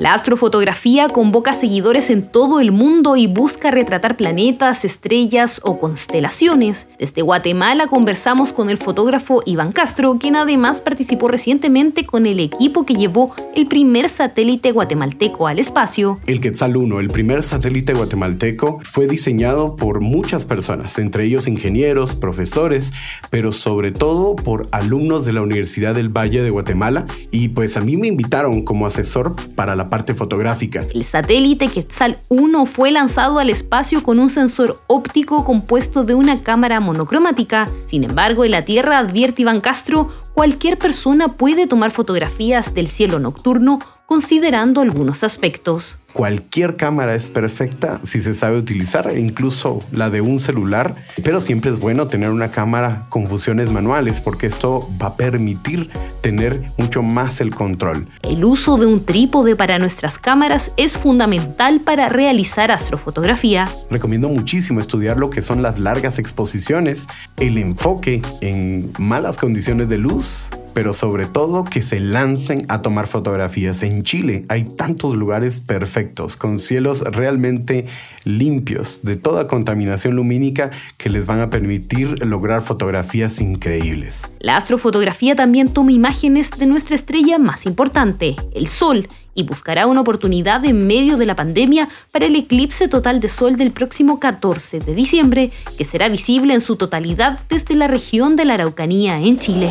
La astrofotografía convoca seguidores en todo el mundo y busca retratar planetas, estrellas o constelaciones. Desde Guatemala conversamos con el fotógrafo Iván Castro, quien además participó recientemente con el equipo que llevó el primer satélite guatemalteco al espacio. El Quetzal 1, el primer satélite guatemalteco, fue diseñado por muchas personas, entre ellos ingenieros, profesores, pero sobre todo por alumnos de la Universidad del Valle de Guatemala y pues a mí me invitaron como asesor para la parte fotográfica. El satélite Quetzal 1 fue lanzado al espacio con un sensor óptico compuesto de una cámara monocromática. Sin embargo, en la Tierra, advierte Iván Castro, cualquier persona puede tomar fotografías del cielo nocturno considerando algunos aspectos. Cualquier cámara es perfecta si se sabe utilizar, incluso la de un celular, pero siempre es bueno tener una cámara con funciones manuales porque esto va a permitir tener mucho más el control. El uso de un trípode para nuestras cámaras es fundamental para realizar astrofotografía. Recomiendo muchísimo estudiar lo que son las largas exposiciones, el enfoque en malas condiciones de luz pero sobre todo que se lancen a tomar fotografías. En Chile hay tantos lugares perfectos, con cielos realmente limpios de toda contaminación lumínica que les van a permitir lograr fotografías increíbles. La astrofotografía también toma imágenes de nuestra estrella más importante, el Sol, y buscará una oportunidad en medio de la pandemia para el eclipse total de sol del próximo 14 de diciembre, que será visible en su totalidad desde la región de la Araucanía en Chile.